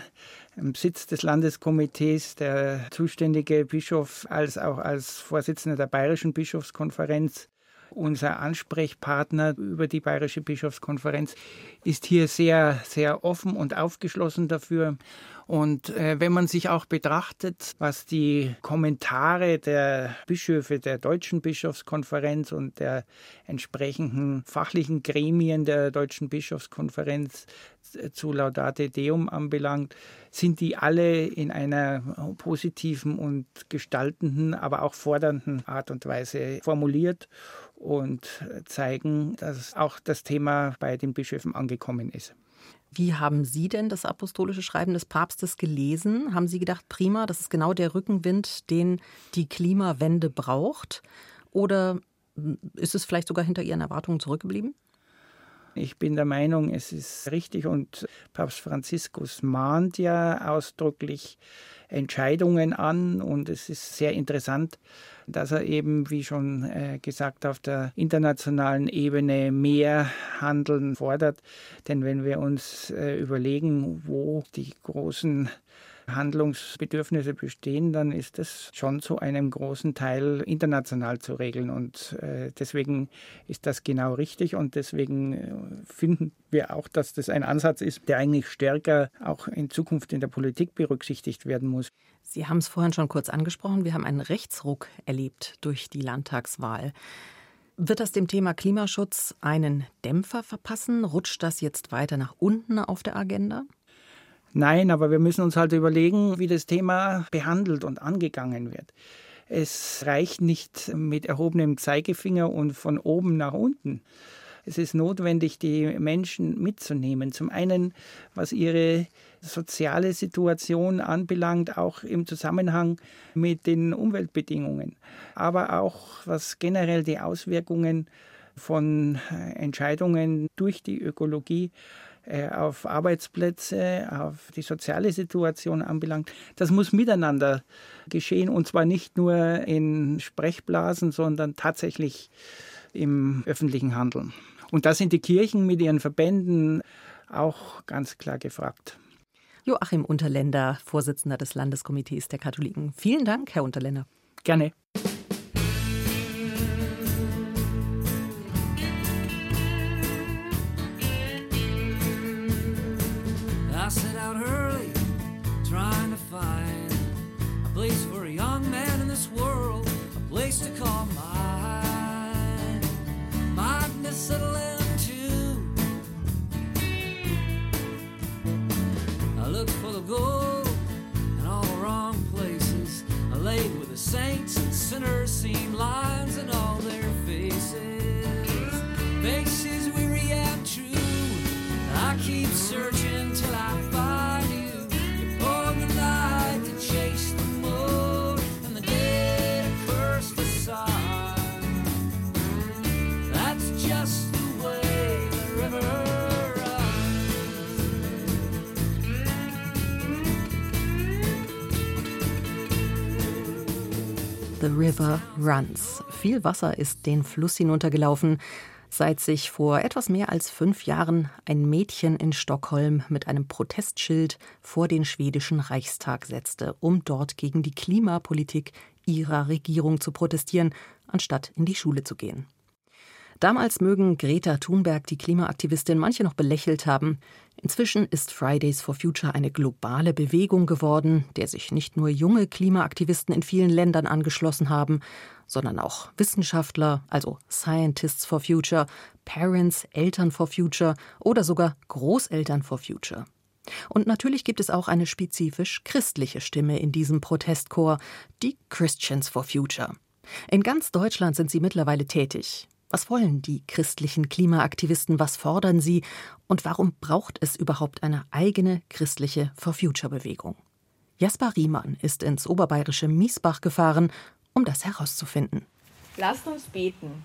im Sitz des Landeskomitees der zuständige Bischof als auch als Vorsitzender der Bayerischen Bischofskonferenz unser Ansprechpartner über die Bayerische Bischofskonferenz, ist hier sehr, sehr offen und aufgeschlossen dafür. Und äh, wenn man sich auch betrachtet, was die Kommentare der Bischöfe der Deutschen Bischofskonferenz und der entsprechenden fachlichen Gremien der Deutschen Bischofskonferenz äh, zu Laudate Deum anbelangt, sind die alle in einer positiven und gestaltenden, aber auch fordernden Art und Weise formuliert und zeigen, dass auch das Thema bei den Bischöfen angekommen ist. Wie haben Sie denn das apostolische Schreiben des Papstes gelesen? Haben Sie gedacht, prima, das ist genau der Rückenwind, den die Klimawende braucht? Oder ist es vielleicht sogar hinter Ihren Erwartungen zurückgeblieben? Ich bin der Meinung, es ist richtig und Papst Franziskus mahnt ja ausdrücklich Entscheidungen an und es ist sehr interessant, dass er eben, wie schon äh, gesagt, auf der internationalen Ebene mehr Handeln fordert. Denn wenn wir uns äh, überlegen, wo die großen Handlungsbedürfnisse bestehen, dann ist das schon zu einem großen Teil international zu regeln. Und äh, deswegen ist das genau richtig und deswegen äh, finden wir auch, dass das ein Ansatz ist, der eigentlich stärker auch in Zukunft in der Politik berücksichtigt werden muss. Sie haben es vorhin schon kurz angesprochen, wir haben einen Rechtsruck erlebt durch die Landtagswahl. Wird das dem Thema Klimaschutz einen Dämpfer verpassen? Rutscht das jetzt weiter nach unten auf der Agenda? Nein, aber wir müssen uns halt überlegen, wie das Thema behandelt und angegangen wird. Es reicht nicht mit erhobenem Zeigefinger und von oben nach unten. Es ist notwendig, die Menschen mitzunehmen. Zum einen, was ihre soziale Situation anbelangt, auch im Zusammenhang mit den Umweltbedingungen, aber auch was generell die Auswirkungen von Entscheidungen durch die Ökologie auf Arbeitsplätze, auf die soziale Situation anbelangt. Das muss miteinander geschehen und zwar nicht nur in Sprechblasen, sondern tatsächlich im öffentlichen Handeln. Und da sind die Kirchen mit ihren Verbänden auch ganz klar gefragt. Joachim Unterländer, Vorsitzender des Landeskomitees der Katholiken. Vielen Dank, Herr Unterländer. Gerne. I set out early, trying to find a place for a young man in this world, a place to call mine. Mine to settle into. I looked for the gold in all the wrong places. I laid with the saints and sinners seen lines River Runs. Viel Wasser ist den Fluss hinuntergelaufen, seit sich vor etwas mehr als fünf Jahren ein Mädchen in Stockholm mit einem Protestschild vor den schwedischen Reichstag setzte, um dort gegen die Klimapolitik ihrer Regierung zu protestieren, anstatt in die Schule zu gehen. Damals mögen Greta Thunberg, die Klimaaktivistin, manche noch belächelt haben. Inzwischen ist Fridays for Future eine globale Bewegung geworden, der sich nicht nur junge Klimaaktivisten in vielen Ländern angeschlossen haben, sondern auch Wissenschaftler, also Scientists for Future, Parents, Eltern for Future oder sogar Großeltern for Future. Und natürlich gibt es auch eine spezifisch christliche Stimme in diesem Protestchor, die Christians for Future. In ganz Deutschland sind sie mittlerweile tätig. Was wollen die christlichen Klimaaktivisten? Was fordern sie? Und warum braucht es überhaupt eine eigene christliche For Future Bewegung? Jasper Riemann ist ins oberbayerische Miesbach gefahren, um das herauszufinden. Lasst uns beten.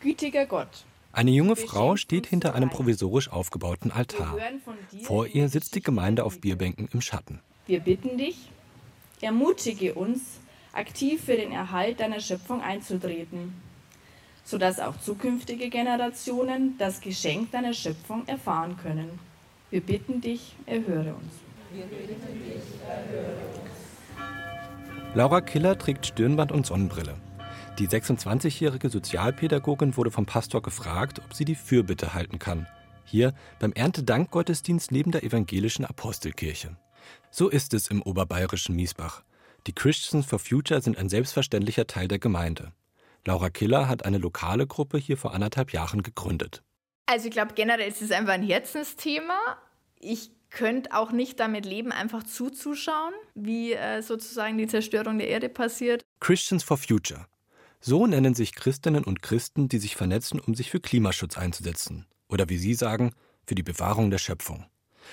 Gütiger Gott, eine junge Frau steht hinter einem provisorisch aufgebauten Altar. Vor ihr sitzt die Gemeinde auf Bierbänken im Schatten. Wir bitten dich, ermutige uns, aktiv für den Erhalt deiner Schöpfung einzutreten, sodass auch zukünftige Generationen das Geschenk deiner Schöpfung erfahren können. Wir bitten dich, erhöre uns. Laura Killer trägt Stirnband und Sonnenbrille. Die 26-jährige Sozialpädagogin wurde vom Pastor gefragt, ob sie die Fürbitte halten kann. Hier beim Erntedankgottesdienst neben der evangelischen Apostelkirche. So ist es im oberbayerischen Miesbach. Die Christians for Future sind ein selbstverständlicher Teil der Gemeinde. Laura Killer hat eine lokale Gruppe hier vor anderthalb Jahren gegründet. Also ich glaube generell ist es einfach ein Herzensthema. Ich könnte auch nicht damit leben, einfach zuzuschauen, wie äh, sozusagen die Zerstörung der Erde passiert. Christians for Future. So nennen sich Christinnen und Christen, die sich vernetzen, um sich für Klimaschutz einzusetzen. Oder wie Sie sagen, für die Bewahrung der Schöpfung.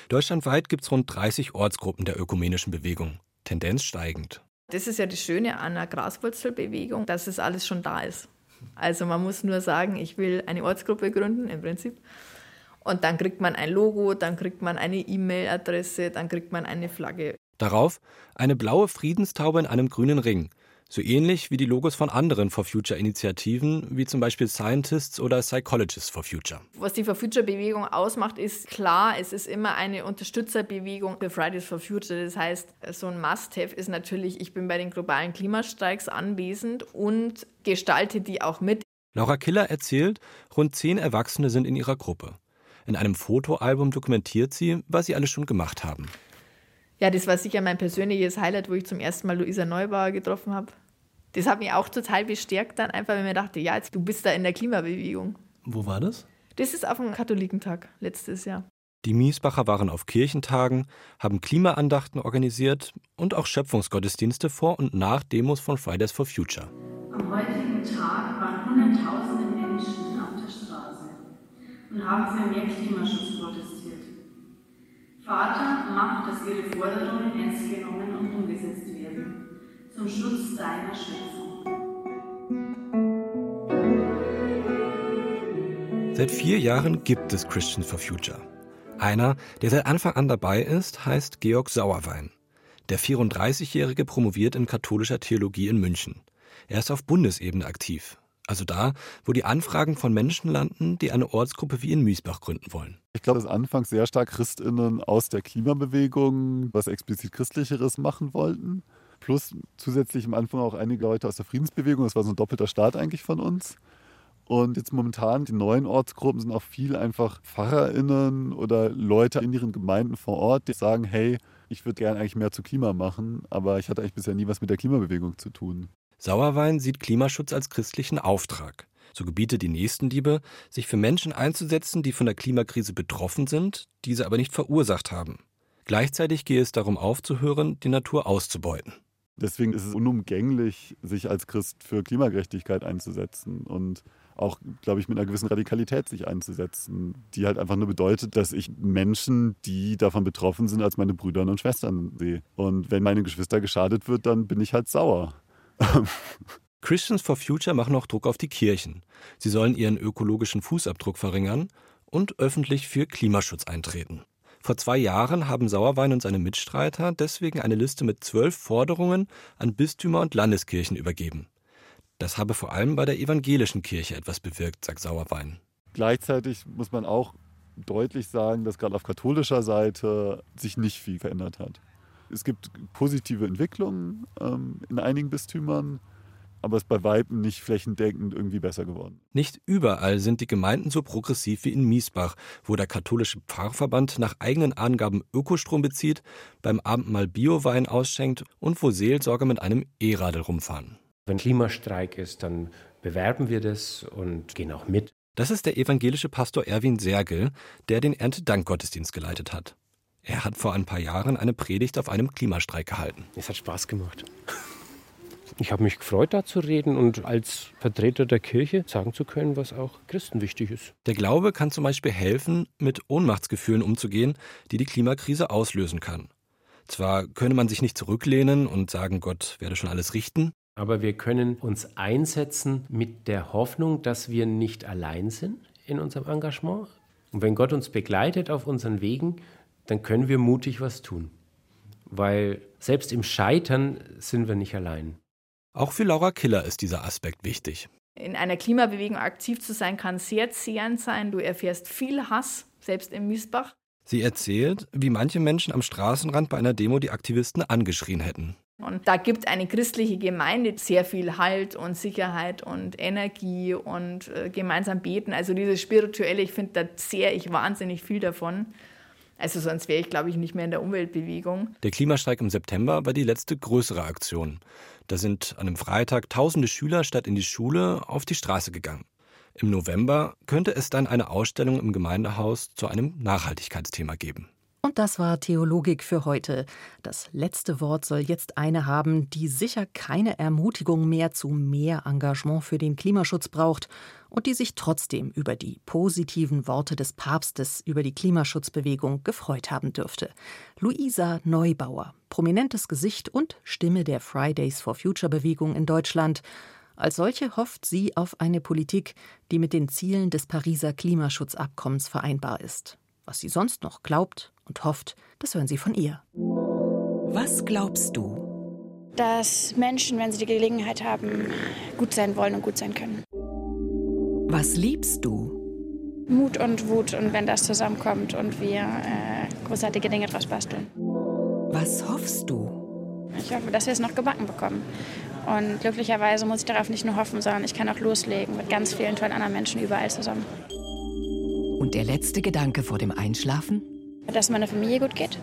Deutschlandweit gibt es rund 30 Ortsgruppen der ökumenischen Bewegung. Tendenz steigend. Das ist ja das Schöne an einer Graswurzelbewegung, dass es alles schon da ist. Also man muss nur sagen, ich will eine Ortsgruppe gründen im Prinzip. Und dann kriegt man ein Logo, dann kriegt man eine E-Mail-Adresse, dann kriegt man eine Flagge. Darauf eine blaue Friedenstaube in einem grünen Ring, so ähnlich wie die Logos von anderen For Future Initiativen, wie zum Beispiel Scientists oder Psychologists for Future. Was die For Future Bewegung ausmacht, ist klar, es ist immer eine Unterstützerbewegung für Fridays for Future. Das heißt, so ein Must-Have ist natürlich, ich bin bei den globalen Klimastreiks anwesend und gestalte die auch mit. Laura Killer erzählt, rund zehn Erwachsene sind in ihrer Gruppe. In einem Fotoalbum dokumentiert sie, was sie alles schon gemacht haben. Ja, das war sicher mein persönliches Highlight, wo ich zum ersten Mal Luisa Neubauer getroffen habe das hat mich auch total bestärkt dann einfach, wenn mir dachte, ja, jetzt, du bist da in der Klimabewegung. Wo war das? Das ist auf dem Katholikentag letztes Jahr. Die Miesbacher waren auf Kirchentagen, haben Klimaandachten organisiert und auch Schöpfungsgottesdienste vor und nach Demos von Fridays for Future. Am heutigen Tag waren Hunderttausende Menschen auf der Straße und haben für mehr Klimaschutz protestiert. Vater, mach, dass ihre Forderungen ernst genommen und umgesetzt werden zum Schutz deiner Schöpfung. Seit vier Jahren gibt es Christians for Future. Einer, der seit Anfang an dabei ist, heißt Georg Sauerwein. Der 34-Jährige promoviert in katholischer Theologie in München. Er ist auf Bundesebene aktiv. Also da, wo die Anfragen von Menschen landen, die eine Ortsgruppe wie in Miesbach gründen wollen. Ich glaube, dass anfangs sehr stark Christinnen aus der Klimabewegung was explizit Christlicheres machen wollten plus zusätzlich am Anfang auch einige Leute aus der Friedensbewegung. Das war so ein doppelter Start eigentlich von uns. Und jetzt momentan, die neuen Ortsgruppen sind auch viel einfach PfarrerInnen oder Leute in ihren Gemeinden vor Ort, die sagen, hey, ich würde gerne eigentlich mehr zu Klima machen, aber ich hatte eigentlich bisher nie was mit der Klimabewegung zu tun. Sauerwein sieht Klimaschutz als christlichen Auftrag. So gebietet die Nächstenliebe, sich für Menschen einzusetzen, die von der Klimakrise betroffen sind, diese aber nicht verursacht haben. Gleichzeitig gehe es darum aufzuhören, die Natur auszubeuten. Deswegen ist es unumgänglich, sich als Christ für Klimagerechtigkeit einzusetzen und auch, glaube ich, mit einer gewissen Radikalität sich einzusetzen, die halt einfach nur bedeutet, dass ich Menschen, die davon betroffen sind, als meine Brüder und Schwestern sehe. Und wenn meine Geschwister geschadet wird, dann bin ich halt sauer. (laughs) Christians for Future machen auch Druck auf die Kirchen. Sie sollen ihren ökologischen Fußabdruck verringern und öffentlich für Klimaschutz eintreten. Vor zwei Jahren haben Sauerwein und seine Mitstreiter deswegen eine Liste mit zwölf Forderungen an Bistümer und Landeskirchen übergeben. Das habe vor allem bei der evangelischen Kirche etwas bewirkt, sagt Sauerwein. Gleichzeitig muss man auch deutlich sagen, dass gerade auf katholischer Seite sich nicht viel verändert hat. Es gibt positive Entwicklungen ähm, in einigen Bistümern. Aber es ist bei Weitem nicht flächendeckend irgendwie besser geworden. Nicht überall sind die Gemeinden so progressiv wie in Miesbach, wo der katholische Pfarrverband nach eigenen Angaben Ökostrom bezieht, beim Abendmahl Biowein ausschenkt und wo Seelsorger mit einem E-Radl rumfahren. Wenn Klimastreik ist, dann bewerben wir das und gehen auch mit. Das ist der evangelische Pastor Erwin Sergel, der den Erntedankgottesdienst geleitet hat. Er hat vor ein paar Jahren eine Predigt auf einem Klimastreik gehalten. Es hat Spaß gemacht. Ich habe mich gefreut, da zu reden und als Vertreter der Kirche sagen zu können, was auch Christen wichtig ist. Der Glaube kann zum Beispiel helfen, mit Ohnmachtsgefühlen umzugehen, die die Klimakrise auslösen kann. Zwar könne man sich nicht zurücklehnen und sagen, Gott werde schon alles richten, aber wir können uns einsetzen mit der Hoffnung, dass wir nicht allein sind in unserem Engagement. Und wenn Gott uns begleitet auf unseren Wegen, dann können wir mutig was tun. Weil selbst im Scheitern sind wir nicht allein. Auch für Laura Killer ist dieser Aspekt wichtig. In einer Klimabewegung aktiv zu sein, kann sehr zehrend sein. Du erfährst viel Hass, selbst im Miesbach. Sie erzählt, wie manche Menschen am Straßenrand bei einer Demo die Aktivisten angeschrien hätten. Und da gibt eine christliche Gemeinde sehr viel Halt und Sicherheit und Energie und äh, gemeinsam beten. Also dieses Spirituelle, ich finde, da zehre ich wahnsinnig viel davon. Also sonst wäre ich, glaube ich, nicht mehr in der Umweltbewegung. Der Klimastreik im September war die letzte größere Aktion. Da sind an einem Freitag tausende Schüler statt in die Schule auf die Straße gegangen. Im November könnte es dann eine Ausstellung im Gemeindehaus zu einem Nachhaltigkeitsthema geben. Und das war Theologik für heute. Das letzte Wort soll jetzt eine haben, die sicher keine Ermutigung mehr zu mehr Engagement für den Klimaschutz braucht und die sich trotzdem über die positiven Worte des Papstes über die Klimaschutzbewegung gefreut haben dürfte. Luisa Neubauer, prominentes Gesicht und Stimme der Fridays for Future Bewegung in Deutschland. Als solche hofft sie auf eine Politik, die mit den Zielen des Pariser Klimaschutzabkommens vereinbar ist. Was sie sonst noch glaubt und hofft, das hören Sie von ihr. Was glaubst du? Dass Menschen, wenn sie die Gelegenheit haben, gut sein wollen und gut sein können. Was liebst du? Mut und Wut und wenn das zusammenkommt und wir äh, großartige Dinge draus basteln. Was hoffst du? Ich hoffe, dass wir es noch gebacken bekommen. Und glücklicherweise muss ich darauf nicht nur hoffen, sondern ich kann auch loslegen mit ganz vielen tollen anderen Menschen überall zusammen. Und der letzte Gedanke vor dem Einschlafen? Dass meiner Familie gut geht.